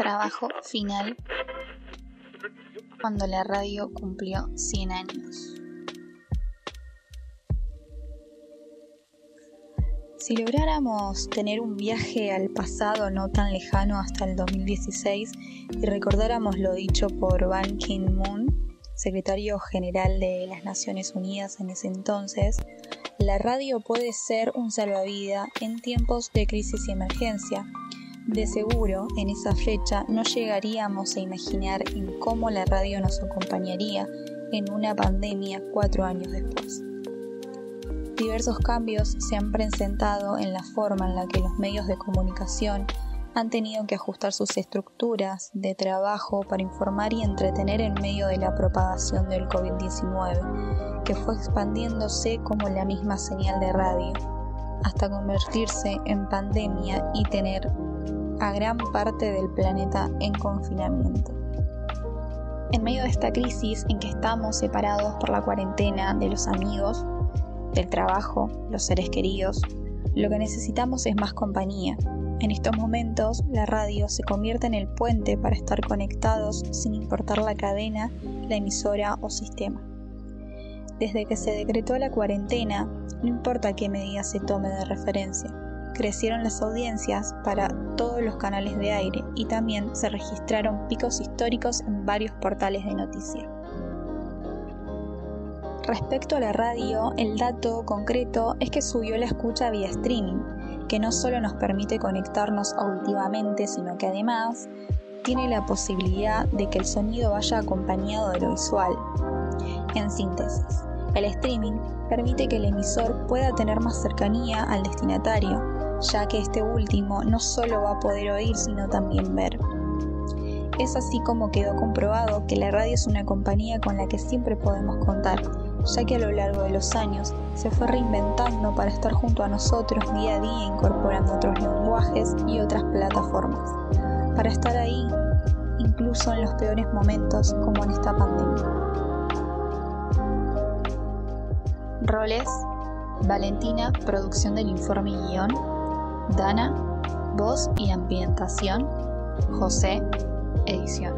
Trabajo final cuando la radio cumplió 100 años. Si lográramos tener un viaje al pasado no tan lejano hasta el 2016 y recordáramos lo dicho por Ban Ki-moon, secretario general de las Naciones Unidas en ese entonces, la radio puede ser un salvavidas en tiempos de crisis y emergencia. De seguro, en esa fecha no llegaríamos a imaginar en cómo la radio nos acompañaría en una pandemia cuatro años después. Diversos cambios se han presentado en la forma en la que los medios de comunicación han tenido que ajustar sus estructuras de trabajo para informar y entretener en medio de la propagación del COVID-19, que fue expandiéndose como la misma señal de radio, hasta convertirse en pandemia y tener a gran parte del planeta en confinamiento. En medio de esta crisis en que estamos separados por la cuarentena de los amigos, del trabajo, los seres queridos, lo que necesitamos es más compañía. En estos momentos, la radio se convierte en el puente para estar conectados sin importar la cadena, la emisora o sistema. Desde que se decretó la cuarentena, no importa qué medida se tome de referencia, crecieron las audiencias para todos los canales de aire y también se registraron picos históricos en varios portales de noticias. Respecto a la radio, el dato concreto es que subió la escucha vía streaming, que no solo nos permite conectarnos auditivamente, sino que además tiene la posibilidad de que el sonido vaya acompañado de lo visual. En síntesis, el streaming permite que el emisor pueda tener más cercanía al destinatario, ya que este último no solo va a poder oír, sino también ver. Es así como quedó comprobado que la radio es una compañía con la que siempre podemos contar, ya que a lo largo de los años se fue reinventando para estar junto a nosotros día a día incorporando otros lenguajes y otras plataformas, para estar ahí incluso en los peores momentos como en esta pandemia. Roles, Valentina, producción del informe y guion, Dana, voz y ambientación, José, edición.